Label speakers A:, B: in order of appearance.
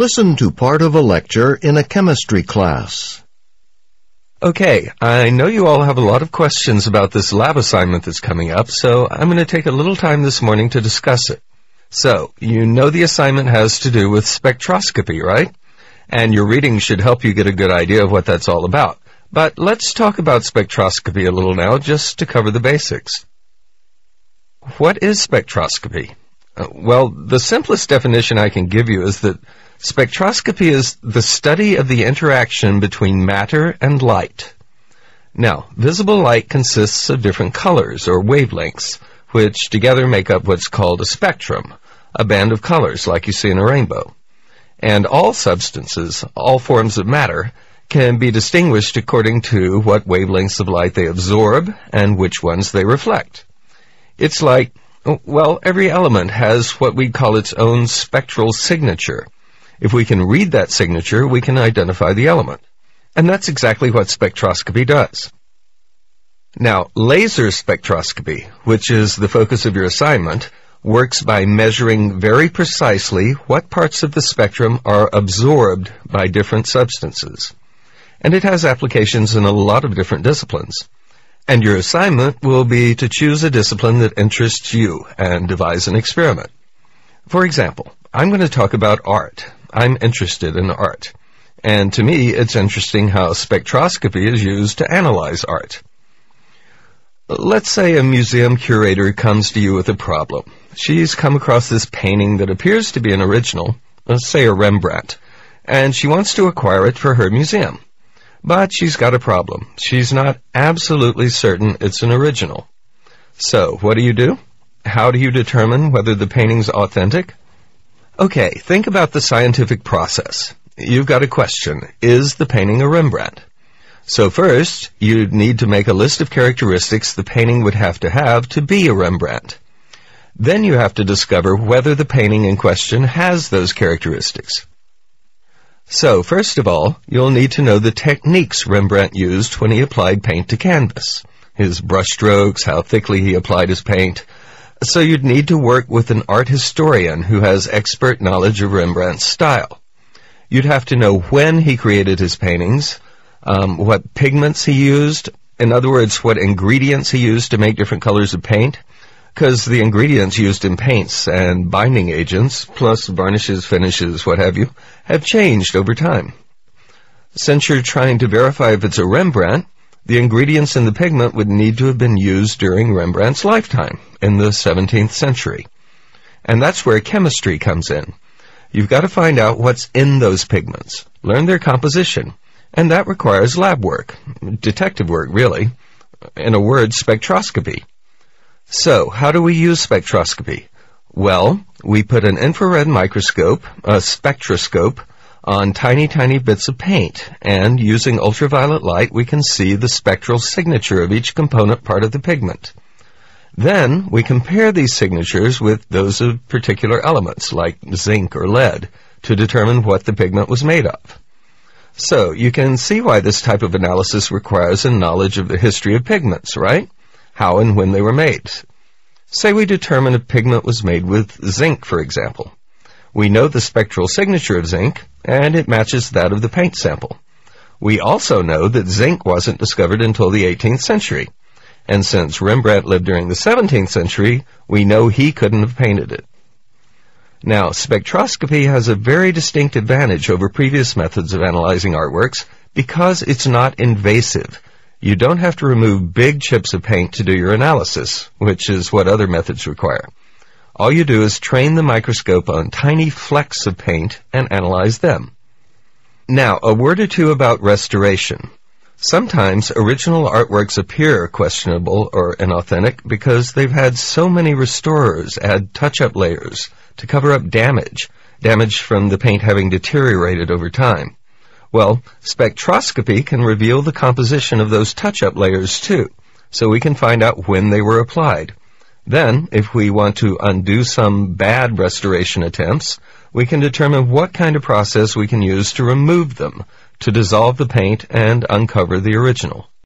A: Listen to part of a lecture in a chemistry class.
B: Okay, I know you all have a lot of questions about this lab assignment that's coming up, so I'm going to take a little time this morning to discuss it. So, you know the assignment has to do with spectroscopy, right? And your reading should help you get a good idea of what that's all about. But let's talk about spectroscopy a little now, just to cover the basics. What is spectroscopy? Uh, well, the simplest definition I can give you is that spectroscopy is the study of the interaction between matter and light. Now, visible light consists of different colors or wavelengths, which together make up what's called a spectrum, a band of colors like you see in a rainbow. And all substances, all forms of matter, can be distinguished according to what wavelengths of light they absorb and which ones they reflect. It's like, well, every element has what we call its own spectral signature. If we can read that signature, we can identify the element. And that's exactly what spectroscopy does. Now, laser spectroscopy, which is the focus of your assignment, works by measuring very precisely what parts of the spectrum are absorbed by different substances and it has applications in a lot of different disciplines. And your assignment will be to choose a discipline that interests you and devise an experiment. For example, I'm going to talk about art. I'm interested in art. And to me, it's interesting how spectroscopy is used to analyze art. Let's say a museum curator comes to you with a problem. She's come across this painting that appears to be an original, uh, say a Rembrandt, and she wants to acquire it for her museum. But she's got a problem. She's not absolutely certain it's an original. So, what do you do? How do you determine whether the painting's authentic? Okay, think about the scientific process. You've got a question. Is the painting a Rembrandt? So first, you need to make a list of characteristics the painting would have to have to be a Rembrandt. Then you have to discover whether the painting in question has those characteristics. So, first of all, you'll need to know the techniques Rembrandt used when he applied paint to canvas. His brushstrokes, how thickly he applied his paint. So you'd need to work with an art historian who has expert knowledge of Rembrandt's style. You'd have to know when he created his paintings, um, what pigments he used, in other words, what ingredients he used to make different colors of paint, because the ingredients used in paints and binding agents, plus varnishes, finishes, what have you, have changed over time. Since you're trying to verify if it's a Rembrandt, the ingredients in the pigment would need to have been used during Rembrandt's lifetime, in the 17th century. And that's where chemistry comes in. You've got to find out what's in those pigments, learn their composition, and that requires lab work, detective work really, in a word, spectroscopy. So, how do we use spectroscopy? Well, we put an infrared microscope, a spectroscope, on tiny, tiny bits of paint, and using ultraviolet light, we can see the spectral signature of each component part of the pigment. Then, we compare these signatures with those of particular elements, like zinc or lead, to determine what the pigment was made of. So, you can see why this type of analysis requires a knowledge of the history of pigments, right? how and when they were made. Say we determine a pigment was made with zinc, for example. We know the spectral signature of zinc, and it matches that of the paint sample. We also know that zinc wasn't discovered until the 18th century. And since Rembrandt lived during the 17th century, we know he couldn't have painted it. Now, spectroscopy has a very distinct advantage over previous methods of analyzing artworks because it's not invasive. You don't have to remove big chips of paint to do your analysis, which is what other methods require. All you do is train the microscope on tiny flecks of paint and analyze them. Now, a word or two about restoration. Sometimes original artworks appear questionable or inauthentic because they've had so many restorers add touch-up layers to cover up damage, damage from the paint having deteriorated over time. Well, spectroscopy can reveal the composition of those touch-up layers too, so we can find out when they were applied. Then, if we want to undo some bad restoration attempts, we can determine what kind of process we can use to remove them, to dissolve the paint and uncover the original.